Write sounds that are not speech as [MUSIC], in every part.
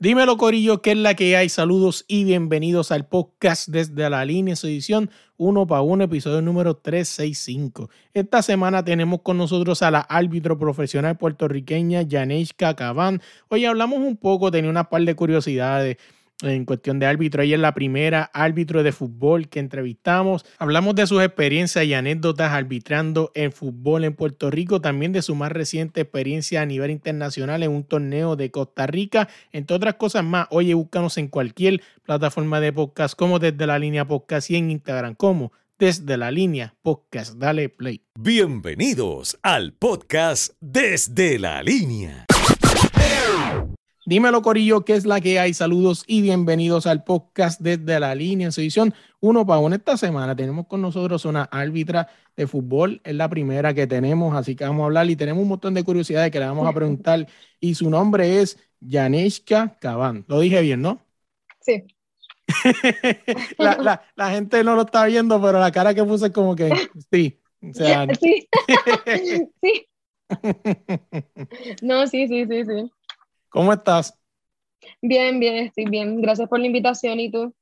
Dímelo, Corillo, ¿qué es la que hay? Saludos y bienvenidos al podcast desde la línea, su edición 1 para 1, episodio número 365. Esta semana tenemos con nosotros a la árbitro profesional puertorriqueña Yaneishka Cabán. Hoy hablamos un poco, tenía una par de curiosidades en cuestión de árbitro. Ella es la primera árbitro de fútbol que entrevistamos. Hablamos de sus experiencias y anécdotas arbitrando en fútbol en Puerto Rico, también de su más reciente experiencia a nivel internacional en un torneo de Costa Rica, entre otras cosas más. Oye, búscanos en cualquier plataforma de podcast como desde la línea podcast y en Instagram como desde la línea podcast. Dale play. Bienvenidos al podcast desde la línea. Dímelo, Corillo, ¿qué es la que hay? Saludos y bienvenidos al podcast desde la línea en su edición 1 para 1. Esta semana tenemos con nosotros una árbitra de fútbol, es la primera que tenemos, así que vamos a hablar y tenemos un montón de curiosidades que le vamos a preguntar. Y su nombre es Yaneshka Cabán. Lo dije bien, ¿no? Sí. [LAUGHS] la, la, la, gente no lo está viendo, pero la cara que puse es como que sí. O sea, [LAUGHS] sí. [LAUGHS] sí. No, sí, sí, sí, sí. ¿Cómo estás? Bien, bien, estoy bien. Gracias por la invitación. ¿Y tú?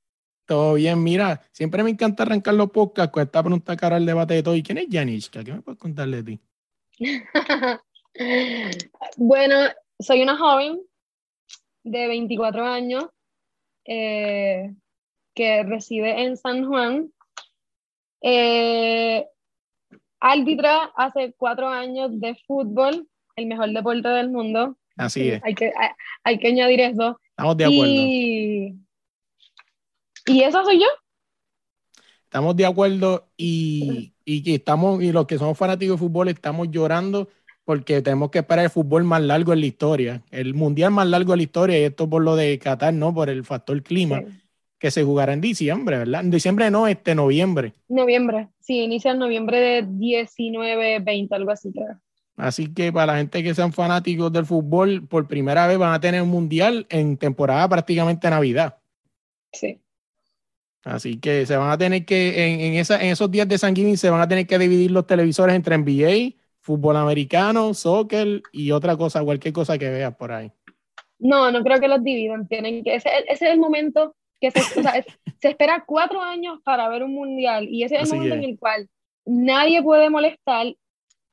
Todo bien. Mira, siempre me encanta arrancar los podcasts con esta pregunta cara al debate de todo. ¿Y quién es Yanishka? ¿Qué me puedes contar de ti? [LAUGHS] bueno, soy una joven de 24 años eh, que reside en San Juan. Eh, árbitra hace cuatro años de fútbol, el mejor deporte del mundo. Así es. Hay que, hay, hay que añadir eso. Estamos de acuerdo. Y, y eso soy yo. Estamos de acuerdo y, [LAUGHS] y estamos, y los que somos fanáticos de fútbol estamos llorando porque tenemos que esperar el fútbol más largo en la historia, el mundial más largo en la historia, y esto por lo de Qatar, ¿no? Por el factor clima, Sí. que se jugará en diciembre, ¿verdad? En diciembre no, este noviembre. Noviembre. Sí, inicia en noviembre de 19, 20, algo así, creo. Así que para la gente que sean fanáticos del fútbol, por primera vez van a tener un mundial en temporada prácticamente Navidad. Sí. Así que se van a tener que, en, en, esa, en esos días de San Giving, se van a tener que dividir los televisores entre NBA, fútbol americano, soccer y otra cosa, cualquier cosa que veas por ahí. No, no creo que los dividan. Tienen que, ese, ese es el momento que se, o sea, es- se espera cuatro años para ver un mundial y ese es el Así momento es. en el cual nadie puede molestar.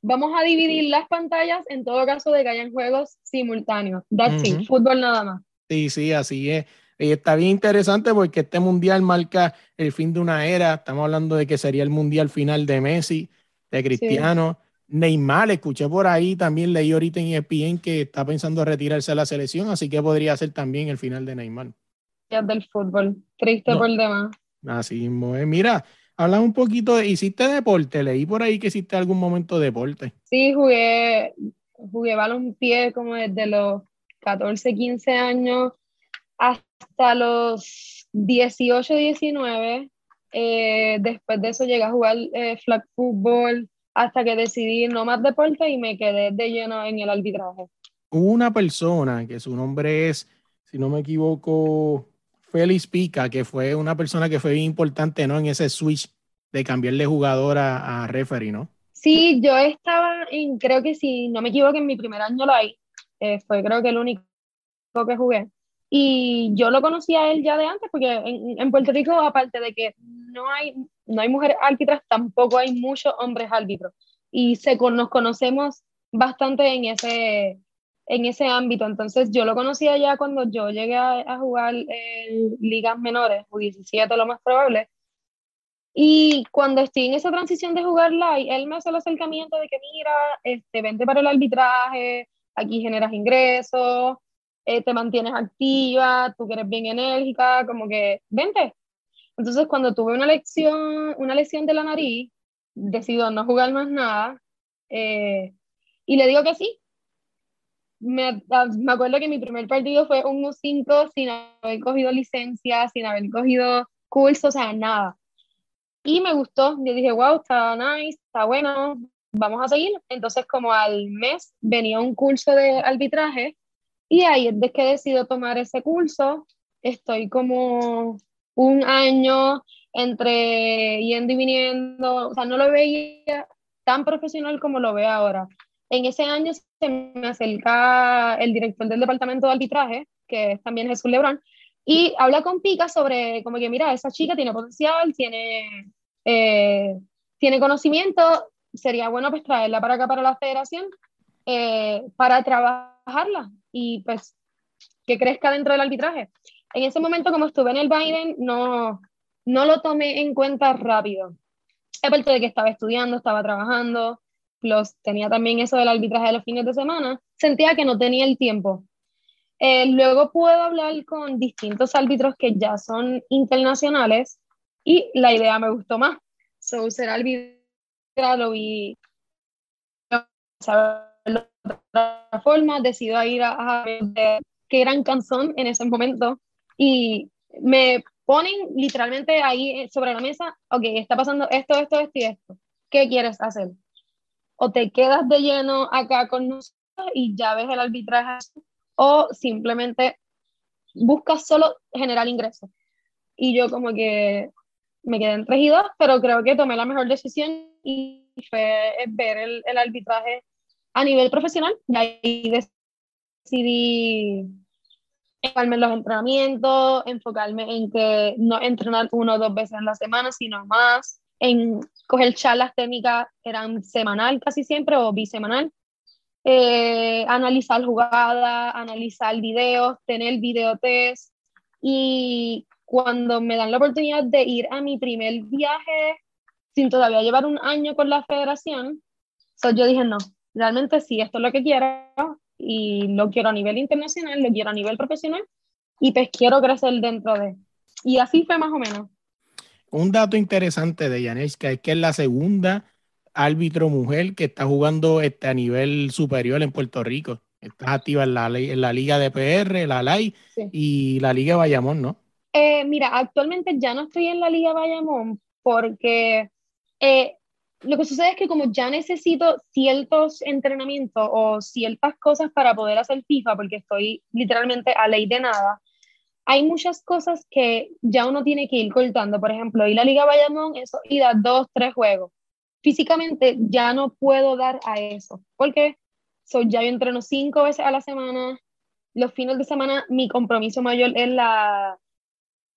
Vamos a dividir las pantallas en todo caso de que hayan juegos simultáneos. That's Ujú. it, fútbol nada más. Sí, sí, así es. Y está bien interesante porque este mundial marca el fin de una era. Estamos hablando de que sería el mundial final de Messi, de Cristiano. Neymar, escuché por ahí, también leí ahorita en ESPN que está pensando retirarse de la selección, así que podría ser también el final de Neymar. Días del fútbol. Triste No. por demás. Así mismo. Mira, habla un poquito de, ¿hiciste deporte? Leí por ahí que hiciste algún momento de deporte. Sí, jugué, jugué balompié como desde los 14, 15 años hasta los 18, 19. Eh, después de eso llegué a jugar eh, flag football hasta que decidí no más deporte y me quedé de lleno en el arbitraje. Hubo una persona que su nombre es, si no me equivoco, Félix Pica, que fue una persona que fue bien importante, ¿no? En ese switch de cambiar de jugador a, a referee, ¿no? Sí, yo estaba en, creo que si no me equivoco, en mi primer año live, eh, fue creo que el único que jugué. Y yo lo conocía a él ya de antes, porque en, Puerto Rico, aparte de que no hay, no hay mujeres árbitras, tampoco hay muchos hombres árbitros. Y se, nos conocemos bastante en ese, en ese ámbito. Entonces yo lo conocía ya cuando yo llegué a, jugar en ligas menores, U17 lo más probable. Y cuando estoy en esa transición de jugar live, él me hace el acercamiento de que mira, este, vente para el arbitraje, aquí generas ingresos, eh, te mantienes activa, tú que eres bien enérgica, como que vente. Entonces cuando tuve una lección, una lesión de la nariz, decido no jugar más nada eh, y le digo que sí. Me, me acuerdo que mi primer partido fue un U5 sin haber cogido licencia, sin haber cogido curso, o sea, nada. Y me gustó, yo dije, wow, está nice, está bueno, vamos a seguir. Entonces, como al mes venía un curso de arbitraje y ahí es que decido tomar ese curso. Estoy como un año entre yendo y viniendo, o sea, no lo veía tan profesional como lo veo ahora. En ese año se me acerca el director del departamento de arbitraje, que es también Jesús Lebrón, y habla con Pica sobre como que, mira, esa chica tiene potencial, tiene, eh, tiene conocimiento, sería bueno pues traerla para acá, para la federación, eh, para trabajarla y pues que crezca dentro del arbitraje. En ese momento, como estuve en el Biden, no, no lo tomé en cuenta rápido. Aparte de que estaba estudiando, estaba trabajando, tenía también eso del arbitraje de los fines de semana, sentía que no tenía el tiempo. Eh, luego puedo hablar con distintos árbitros que ya son internacionales y la idea me gustó más. So, ser árbitro lo vi de otra forma, decido ir a, a ver qué gran canción en ese momento y me ponen literalmente ahí sobre la mesa, ok, está pasando esto, esto, esto y esto. ¿Qué quieres hacer? O te quedas de lleno acá con nosotros y ya ves el arbitraje, o simplemente buscas solo generar ingresos. Y yo como que me quedé entre y pero creo que tomé la mejor decisión y fue ver el, el arbitraje a nivel profesional. Y ahí decidí enfocarme en los entrenamientos, enfocarme en que no entrenar uno o dos veces en la semana, sino más, en coger charlas técnicas, eran semanal casi siempre o bisemanal, eh, analizar jugadas, analizar videos, tener videotest y cuando me dan la oportunidad de ir a mi primer viaje sin todavía llevar un año con la federación, yo dije, no, realmente sí, esto es lo que quiero, y lo quiero a nivel internacional, lo quiero a nivel profesional y pues quiero crecer dentro de. Y así fue más o menos. Un dato interesante de Yaneska es que es la segunda árbitro mujer que está jugando este, a nivel superior en Puerto Rico. Estás activa en la, en la Liga de PR, la LAI y la Liga Bayamón, ¿no? Eh, mira, actualmente ya no estoy en la Liga Bayamón porque eh, lo que sucede es que como ya necesito ciertos entrenamientos o ciertas cosas para poder hacer FIFA, porque estoy literalmente a ley de nada, hay muchas cosas que ya uno tiene que ir cortando. Por ejemplo, y la Liga Bayamón, eso, y da dos, tres juegos. Físicamente ya no puedo dar a eso, porque soy ya yo entreno cinco veces a la semana. Los fines de semana, mi compromiso mayor es la,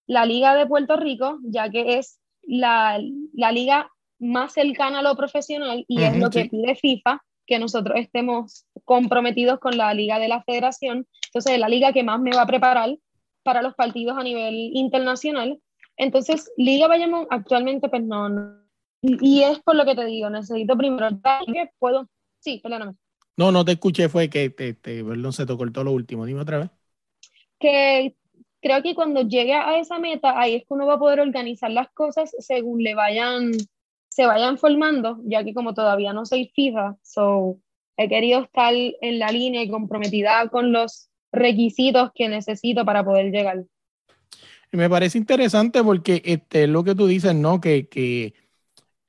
la Liga de Puerto Rico, ya que es la, la liga más cercana a lo profesional y es lo que pide FIFA, que nosotros estemos comprometidos con la liga de la federación. Entonces, es la liga que más me va a preparar para los partidos a nivel internacional. Entonces, Liga Bayamón actualmente, pues no, Y, es por lo que te digo, necesito primero que puedo. Sí, perdóname. No, no te escuché, fue que te, te, perdón, se te cortó lo último. Dime otra vez. Que creo que cuando llegue a esa meta, ahí es que uno va a poder organizar las cosas según le vayan se vayan formando, ya que como todavía no soy fija, so, he querido estar en la línea y comprometida con los requisitos que necesito para poder llegar. Me parece interesante porque este, lo que tú dices, ¿no? Que, que,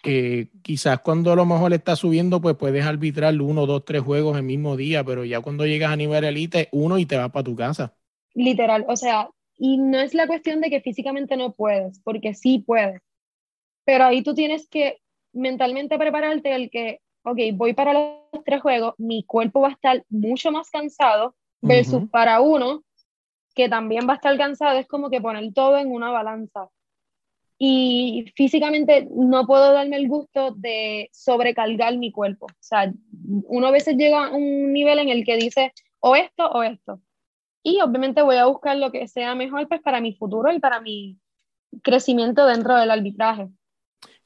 que quizás cuando a lo mejor estás subiendo, pues puedes arbitrar uno, dos, tres juegos el mismo día, pero ya cuando llegas a nivel elite, uno y te vas para tu casa. Literal, o sea, y no es la cuestión de que físicamente no puedes, porque sí puedes pero ahí tú tienes que mentalmente prepararte el que, ok, voy para los tres juegos, mi cuerpo va a estar mucho más cansado versus para uno que también va a estar cansado, es como que poner todo en una balanza. Y físicamente no puedo darme el gusto de sobrecargar mi cuerpo. O sea, uno a veces llega a un nivel en el que dice o esto o esto. Y obviamente voy a buscar lo que sea mejor pues, para mi futuro y para mi crecimiento dentro del arbitraje.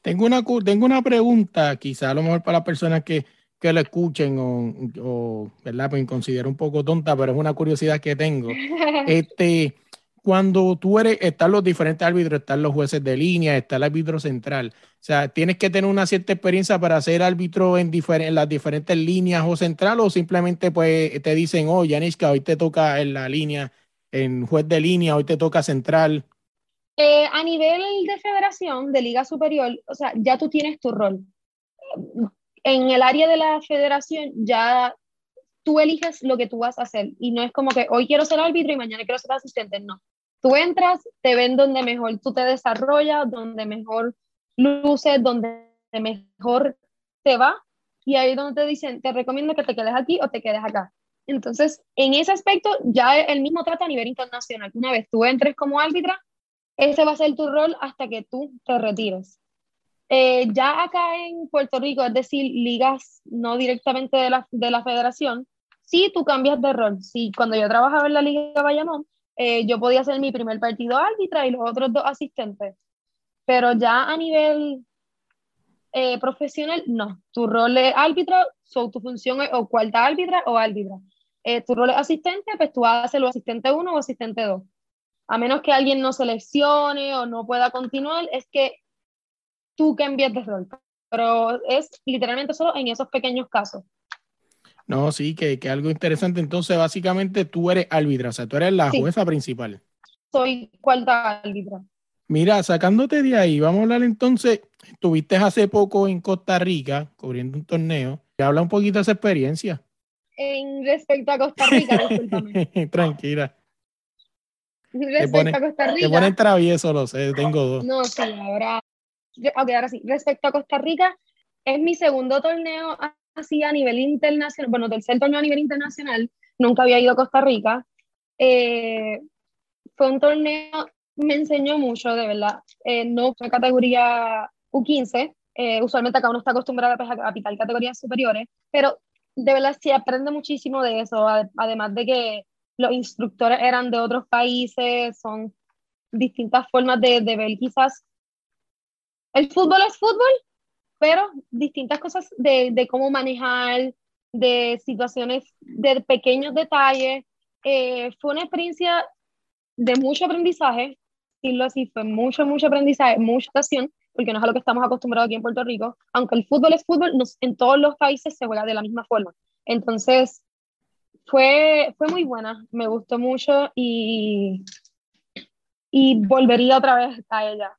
Tengo una, tengo una pregunta, quizá a lo mejor para las personas que, que lo escuchen o, o, ¿verdad? Pues considero un poco tonta, pero es una curiosidad que tengo. [LAUGHS] Este, cuando tú eres, están los diferentes árbitros, están los jueces de línea, está el árbitro central. O sea, ¿tienes que tener una cierta experiencia para ser árbitro en, en las diferentes líneas o central o simplemente pues te dicen, oh, Yanishka, hoy te toca en la línea, en juez de línea, hoy te toca central? Eh, a nivel de federación, de liga superior, o sea, ya tú tienes tu rol. En el área de la federación ya tú eliges lo que tú vas a hacer y no es como que hoy quiero ser árbitro y mañana quiero ser asistente, no. Tú entras, te ven donde mejor tú te desarrollas, donde mejor luces, donde mejor te va y ahí es donde te dicen, te recomiendo que te quedes aquí o te quedes acá. Entonces, en ese aspecto, ya el mismo trata a nivel internacional. Una vez tú entres como árbitra, ese va a ser tu rol hasta que tú te retires. Eh, ya acá en Puerto Rico, es decir, ligas no directamente de la, de la federación, sí tú cambias de rol. Sí, cuando yo trabajaba en la Liga de Bayamón, eh, yo podía hacer mi primer partido árbitra y los otros dos asistentes. Pero ya a nivel eh, profesional, no. Tu rol es árbitro, so, tu función es o cuarta árbitra o árbitra. Tu rol es asistente, pues tú a ser asistente 1 o asistente 2. A menos que alguien no seleccione o no pueda continuar, es que tú cambias de rol. Pero es literalmente solo en esos pequeños casos. No, sí, que, que algo interesante. Entonces, básicamente tú eres árbitra, o sea, tú eres la jueza principal. Soy cuarta árbitra. Mira, sacándote de ahí, vamos a hablar entonces, estuviste hace poco en Costa Rica cubriendo un torneo. Habla un poquito de esa experiencia. En respecto a Costa Rica, discúlpame. [LAUGHS] Tranquila. Respecto a Costa Rica. Te ponen travieso, lo sé, tengo dos. No, sí, ahora. Ok, ahora sí. Respecto a Costa Rica, es mi segundo torneo así a nivel internacional, bueno, tercer torneo a nivel internacional, nunca había ido a Costa Rica. Eh, fue un torneo, me enseñó mucho, de verdad. Eh, no fue categoría U15, eh, usualmente acá uno está acostumbrado pues, a, a categorías superiores, pero de verdad sí aprende muchísimo de eso, además de que los instructores eran de otros países, son distintas formas de, de ver quizás. El fútbol es fútbol, pero distintas cosas de, de cómo manejar, de situaciones, de pequeños detalles. Eh, fue una experiencia de mucho aprendizaje, decirlo así, fue mucho, mucho aprendizaje, mucha estación, porque no es a lo que estamos acostumbrados aquí en Puerto Rico. Aunque el fútbol es fútbol, en todos los países se juega de la misma forma. Entonces, fue, fue muy buena, me gustó mucho y, y volvería otra vez a ella.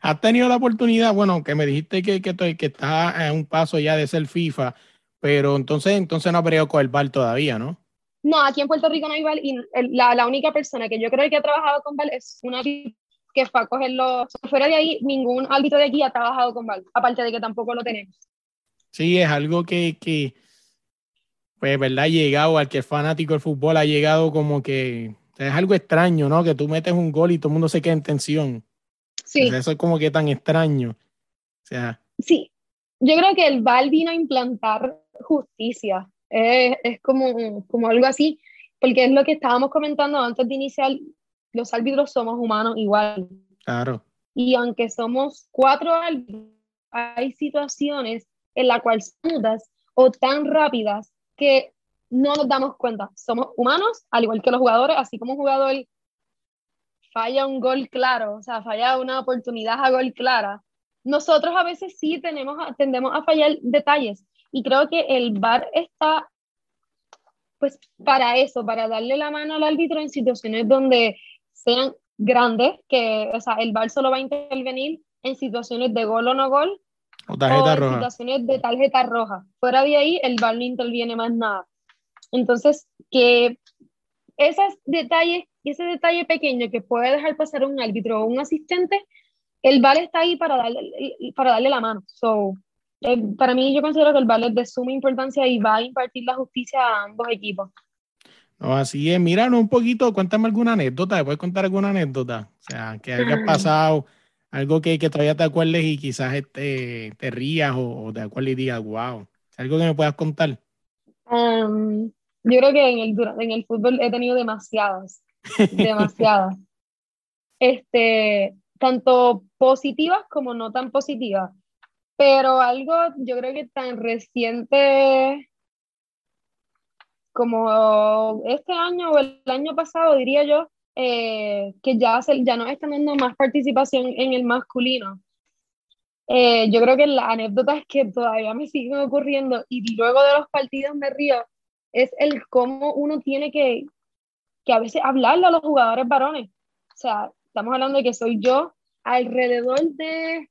¿Has tenido la oportunidad, bueno, que me dijiste que, que, que estás a un paso ya de ser FIFA, pero entonces, entonces no has peleado con el VAR todavía, ¿no? No, aquí en Puerto Rico no hay VAR y la, la, única persona que yo creo que ha trabajado con VAR es una que fue a cogerlo. Fuera de ahí, ningún árbitro de aquí ha trabajado con VAR, aparte de que tampoco lo tenemos. Sí, es algo que, que pues, ¿verdad? Ha llegado al que es fanático del fútbol, ha llegado como que es algo extraño, ¿no? Que tú metes un gol y todo el mundo se queda en tensión. Sí. eso es como que tan extraño. O sea. Sí, yo creo que el VAR vino a implantar justicia. Es, es como, como algo así, porque es lo que estábamos comentando antes de iniciar. Los árbitros somos humanos igual. Claro. Y aunque somos cuatro árbitros, hay situaciones en las cuales mudas o tan rápidas que no nos damos cuenta. Somos humanos, al igual que los jugadores, así como un jugador falla un gol claro, o sea, falla una oportunidad a gol clara, nosotros a veces sí tenemos, tendemos a fallar detalles. Y creo que el VAR está pues para eso, para darle la mano al árbitro en situaciones donde sean grandes, que o sea, el VAR solo va a intervenir en situaciones de gol o no gol, o, tarjeta en situaciones de tarjeta roja. Fuera de ahí, el VAR no interviene más nada. Entonces, que esos detalles y ese detalle pequeño que puede dejar pasar un árbitro o un asistente, el VAR está ahí para darle, para darle la mano. So, eh, para mí yo considero que el VAR es de suma importancia y va a impartir la justicia a ambos equipos. No, así es. Míranos un poquito, cuéntame alguna anécdota, ¿puedes contar alguna anécdota? O sea, que haya pasado, algo que, que, todavía te acuerdes y quizás este, te rías o, te acuerdes y digas, wow, algo que me puedas contar. Um, yo creo que en el, en el fútbol he tenido demasiadas demasiadas. este, tanto positivas como no tan positivas. Pero algo, yo creo que tan reciente como este año o el año pasado, diría yo, eh, que ya, se, ya no están dando más participación en el masculino. Eh, yo creo que las anécdotas que todavía me siguen ocurriendo y luego de los partidos me río es el cómo uno tiene que, que a veces hablarle a los jugadores varones. O sea, estamos hablando de que soy yo alrededor de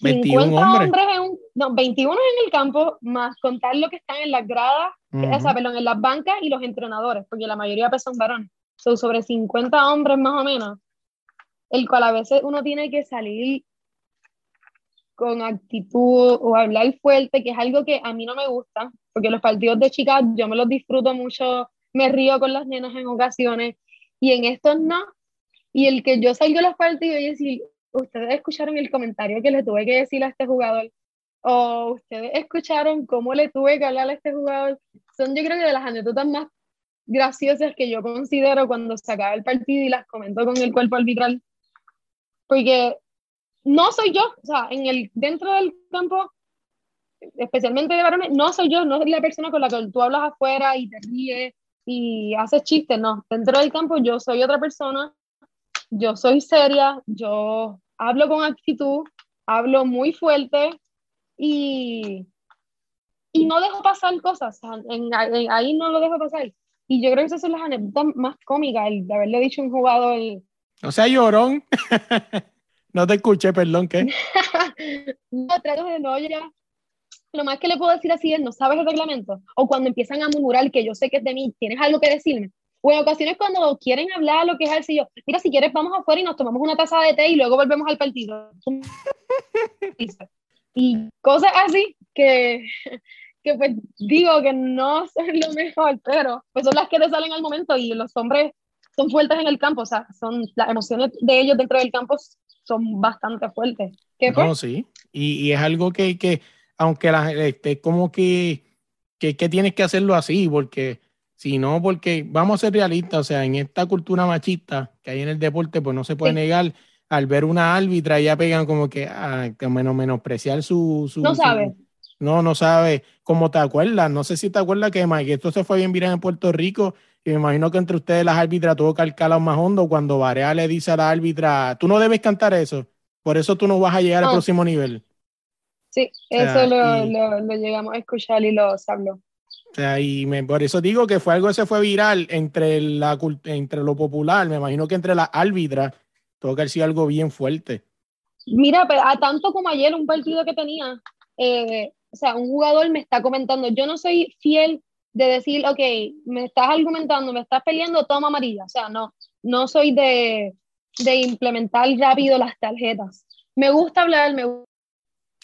21 hombres. en un, no, 21 en el campo, más contar lo que están en las gradas, o sea, perdón, en las bancas y los entrenadores, porque la mayoría pues, son varones. Son sobre 50 hombres más o menos, el cual a veces uno tiene que salir con actitud o hablar fuerte, que es algo que a mí no me gusta, porque los partidos de chicas yo me los disfruto mucho, me río con las nenas en ocasiones, y en estos no. Y el que yo salgo a los partidos y decir, ustedes escucharon el comentario que le tuve que decir a este jugador, o ustedes escucharon cómo le tuve que hablar a este jugador, son yo creo que de las anécdotas más graciosas que yo considero cuando se acaba el partido y las comento con el cuerpo arbitral, porque no soy yo, o sea, en el, dentro del campo, especialmente de varones, no soy yo, no soy la persona con la que tú hablas afuera y te ríes y haces chistes, no, dentro del campo yo soy otra persona yo soy seria, yo hablo con actitud, hablo muy fuerte y, y no dejo pasar cosas, ahí no lo dejo pasar. Y yo creo que esas son las anécdotas más cómicas, el de haberle dicho a un jugador. O sea, llorón. [LAUGHS] no te escuché, perdón, ¿qué? [LAUGHS] no, trato de no ya. Lo más que le puedo decir así es, no sabes el reglamento. O cuando empiezan a murmurar que yo sé que es de mí, tienes algo que decirme. O en ocasiones cuando quieren hablar lo que es el yo, mira, si quieres vamos afuera y nos tomamos una taza de té y luego volvemos al partido. [LAUGHS] y cosas así que, que pues digo que no son lo mejor, pero pues son las que te salen al momento y los hombres son fuertes en el campo, o sea, son las emociones de ellos dentro del campo son bastante fuertes. ¿Qué? No, sí, y, y, es algo que, que aunque la, este, como que, que, que tienes que hacerlo así, porque sino porque vamos a ser realistas, o sea, en esta cultura machista que hay en el deporte, pues no se puede negar al ver una árbitra, ya pegan como que a ah, menos menospreciar su, No sabe. no, no sabe. cómo te acuerdas, no sé si te acuerdas que, que esto se fue bien viral en Puerto Rico y me imagino que entre ustedes las árbitras tuvo que alcalar más hondo cuando Varea le dice a la árbitra, tú no debes cantar eso, por eso tú no vas a llegar al próximo nivel. Sí, eso lo, lo, llegamos a escuchar y lo habló. O sea, y me, por eso digo que fue algo que se fue viral entre, la, entre lo popular, me imagino que entre las árbitras, tuvo que haber sido algo bien fuerte. Mira, pero a tanto como ayer un partido que tenía, eh, o sea, un jugador me está comentando, yo no soy fiel de decir, ok, me estás argumentando, me estás peleando, toma amarilla. O sea, no, no soy de, de implementar rápido las tarjetas. Me gusta hablar, me.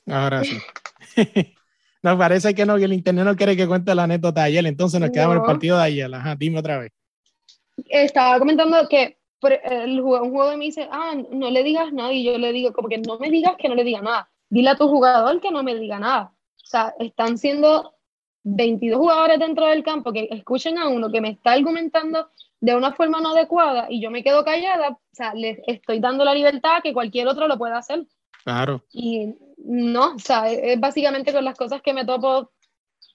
Ahora sí. [LAUGHS] Nos parece que no, que el internet no quiere que cuente la anécdota de ayer, entonces nos quedamos en el partido de ayer. Ajá, dime otra vez. Estaba comentando que el un jugador me dice, ah, no le digas nada, y yo le digo, como que no me digas que no le diga nada. Dile a tu jugador que no me diga nada. O sea, están siendo 22 jugadores dentro del campo que escuchen a uno que me está argumentando de una forma no adecuada y yo me quedo callada, o sea, les estoy dando la libertad que cualquier otro lo pueda hacer. Claro. Y no, o sea, es básicamente con las cosas que me topo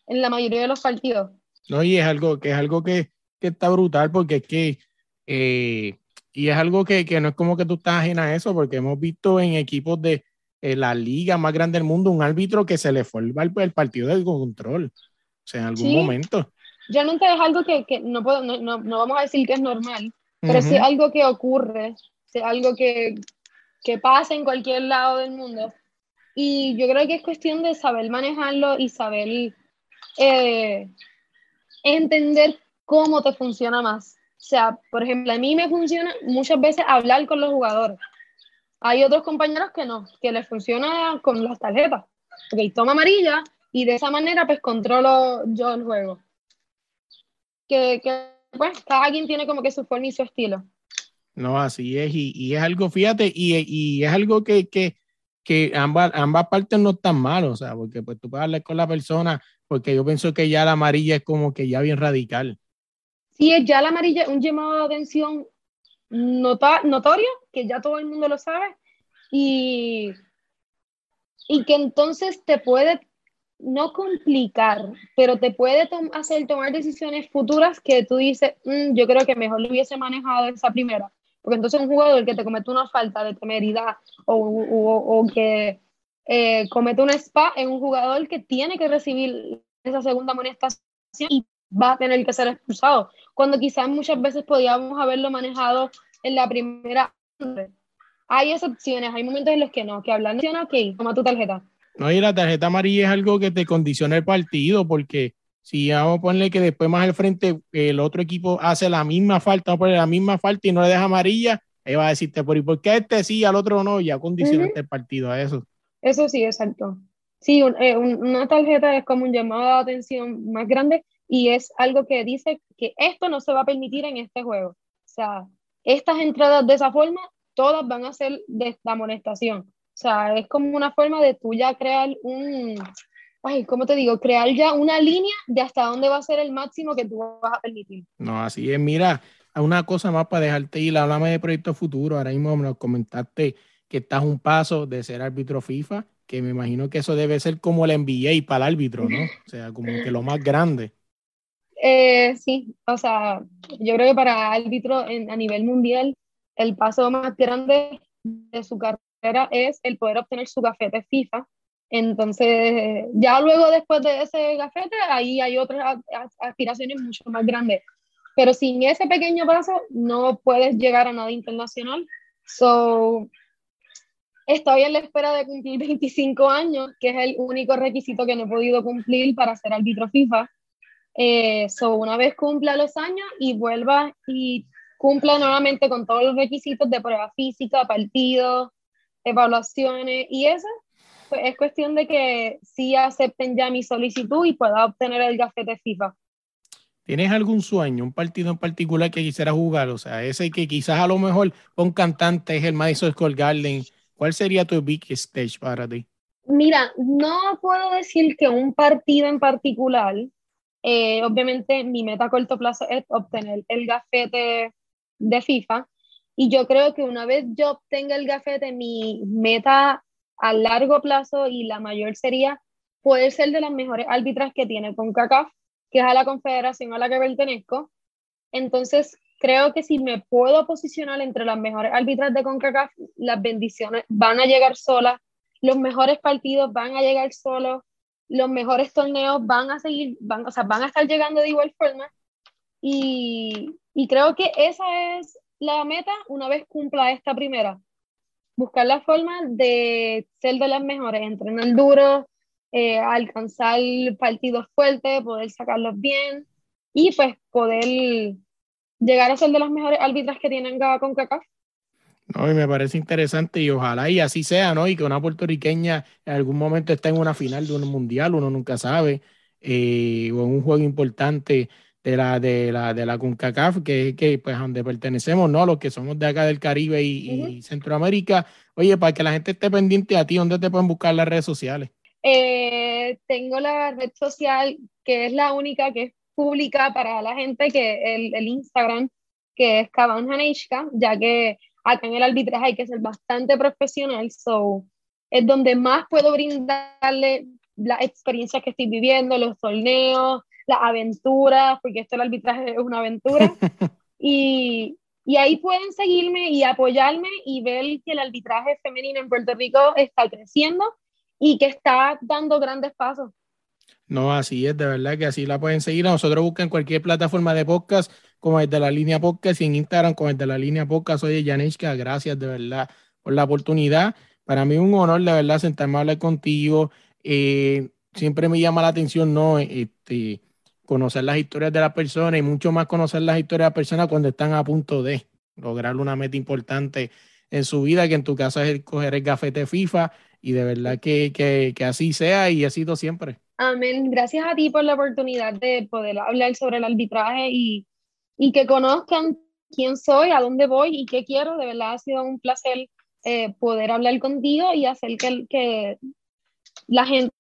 en la mayoría de los partidos. No, y es algo que es algo que, que está brutal porque es que eh, y es algo que, que, no es como que tú estás ajena a eso, porque hemos visto en equipos de eh, la liga más grande del mundo un árbitro que se le fue el, el partido de control, o sea, en algún momento. Yo nunca es algo que, que no, puedo, no, no, vamos a decir que es normal, pero sí es algo que ocurre, es algo que, que pasa en cualquier lado del mundo. Y yo creo que es cuestión de saber manejarlo y saber eh, entender cómo te funciona más. O sea, por ejemplo, a mí me funciona muchas veces hablar con los jugadores. Hay otros compañeros que no, que les funciona con las tarjetas. Ok, toma amarilla y de esa manera pues controlo yo el juego. Que, que pues cada quien tiene como que su forma y su estilo. No, así es, y, es algo, fíjate, y, es algo que, que, que, ambas, ambas partes no están mal, o sea, porque pues tú puedes hablar con la persona, porque yo pienso que ya la amarilla es como que ya bien radical. Sí, ya la amarilla, un llamado de atención notorio, que ya todo el mundo lo sabe, y, y que entonces te puede no complicar, pero te puede hacer tomar decisiones futuras que tú dices, mm, yo creo que mejor lo hubiese manejado esa primera. Porque entonces un jugador que te comete una falta de temeridad o, o, o que eh, comete un spa es un jugador que tiene que recibir esa segunda amonestación y va a tener que ser expulsado. Cuando quizás muchas veces podíamos haberlo manejado en la primera. Hay excepciones, hay momentos en los que no, que hablan, ok, toma tu tarjeta. No, y la tarjeta amarilla es algo que te condiciona el partido, porque si vamos a ponerle que después más al frente el otro equipo hace la misma falta, vamos a poner la misma falta y no le deja amarilla, él va a decirte, ¿por, ¿por qué este sí, al otro no? Ya condicionaste el partido a eso. Eso sí, exacto. Sí, eh, una tarjeta es como un llamado de atención más grande y es algo que dice que esto no se va a permitir en este juego. O sea, estas entradas de esa forma, todas van a ser de esta amonestación. O sea, es como una forma de tú ya crear un, ay, ¿cómo te digo? Crear ya una línea de hasta dónde va a ser el máximo que tú vas a permitir. No, así es. Mira, una cosa más para dejarte ir, háblame de proyecto futuro. Ahora mismo me lo comentaste que estás un paso de ser árbitro FIFA, que me imagino que eso debe ser como el NBA para el árbitro, ¿no? O sea, como que lo más grande. Eh, sí, o sea, yo creo que para árbitro en, a nivel mundial, el paso más grande de su carrera es el poder obtener su gafete FIFA. Entonces, ya luego después de ese gafete, ahí hay otras aspiraciones mucho más grandes. Pero sin ese pequeño paso, no puedes llegar a nada internacional. So, Estoy en la espera de cumplir 25 años, que es el único requisito que no he podido cumplir para ser árbitro FIFA. Eh, una vez cumpla los años y vuelva y cumpla nuevamente con todos los requisitos de prueba física, partidos, evaluaciones y eso, es cuestión de que sí acepten ya mi solicitud y pueda obtener el gafete FIFA. ¿Tienes algún sueño, un partido en particular que quisiera jugar? O sea, ese que quizás a lo mejor un cantante es el Madison Square Garden ¿Cuál sería tu big stage para ti? Mira, no puedo decir que un partido en particular. Eh, obviamente, mi meta a corto plazo es obtener el gafete de FIFA. Y yo creo que una vez yo obtenga el gafete, mi meta a largo plazo y la mayor sería poder ser de las mejores árbitras que tiene con CACAF, que es a la confederación a la que pertenezco. Entonces, creo que si me puedo posicionar entre las mejores árbitras de CONCACAF, las bendiciones van a llegar solas, los mejores partidos van a llegar solos, los mejores torneos van a seguir, van, o sea, van a estar llegando de igual forma. Y, y creo que esa es la meta una vez cumpla esta primera. Buscar la forma de ser de las mejores, entrenar duro, eh, alcanzar partidos fuertes, poder sacarlos bien y pues poder llegar a ser de las mejores árbitras que tienen con CACAF. No, y me parece interesante y ojalá y así sea, ¿no? Y que una puertorriqueña en algún momento esté en una final de un mundial, uno nunca sabe, eh, o en un juego importante de la de la de la CONCACAF, que que pues donde pertenecemos, ¿no? Los que somos de acá del Caribe y, Centroamérica. Oye, para que la gente esté pendiente a ti, ¿dónde te pueden buscar las redes sociales? Eh, tengo la red social que es la única que es pública para la gente que el, el Instagram, que es Kaban ya que acá en el arbitraje hay que ser bastante profesional, so es donde más puedo brindarle las experiencias que estoy viviendo, los torneos, las aventuras, porque esto el arbitraje es una aventura. [LAUGHS] y, y ahí pueden seguirme y apoyarme y ver que el arbitraje femenino en Puerto Rico está creciendo y que está dando grandes pasos. No, así es, de verdad que así la pueden seguir. A nosotros buscan cualquier plataforma de podcast, como el de la línea podcast, y en Instagram, como el de la línea podcast. Soy Janeshka, gracias de verdad por la oportunidad. Para mí es un honor, de verdad, sentarme a hablar contigo. Eh, siempre me llama la atención, ¿no? Este, conocer las historias de las personas y mucho más conocer las historias de las personas cuando están a punto de lograr una meta importante en su vida, que en tu caso es coger el gafete FIFA, y de verdad que, que, que así sea y ha sido siempre. Amén. Gracias a ti por la oportunidad de poder hablar sobre el arbitraje y, y que conozcan quién soy, a dónde voy y qué quiero. De verdad ha sido un placer eh, poder hablar contigo y hacer que, que la gente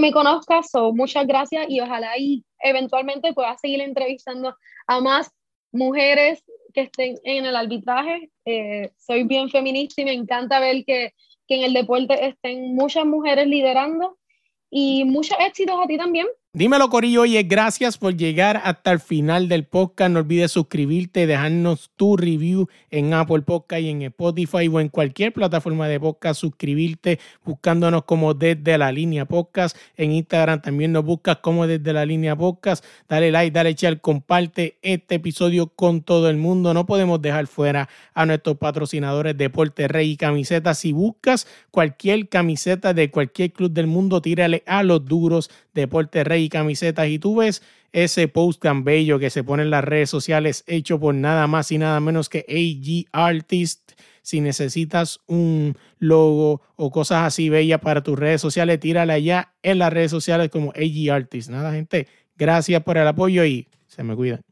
me conozca. So, muchas gracias y ojalá y eventualmente pueda seguir entrevistando a más mujeres que estén en el arbitraje. Eh, soy bien feminista y me encanta ver que, que en el deporte estén muchas mujeres liderando y muchos éxitos a ti también. Dímelo, Corillo. Oye, gracias por llegar hasta el final del podcast. No olvides suscribirte y dejarnos tu review en Apple Podcast y en Spotify o en cualquier plataforma de podcast. Suscribirte buscándonos como desde la línea podcast. En Instagram también nos buscas como desde la línea podcast. Dale like, dale share, comparte este episodio con todo el mundo. No podemos dejar fuera a nuestros patrocinadores Deporte Rey y Camisetas. Si buscas cualquier camiseta de cualquier club del mundo, tírale a los duros Deporte Rey y camisetas y tú ves ese post tan bello que se pone en las redes sociales hecho por nada más y nada menos que AG Artist. Si necesitas un logo o cosas así bellas para tus redes sociales, tírala allá en las redes sociales como AG Artist. Nada, gente, gracias por el apoyo y se me cuidan.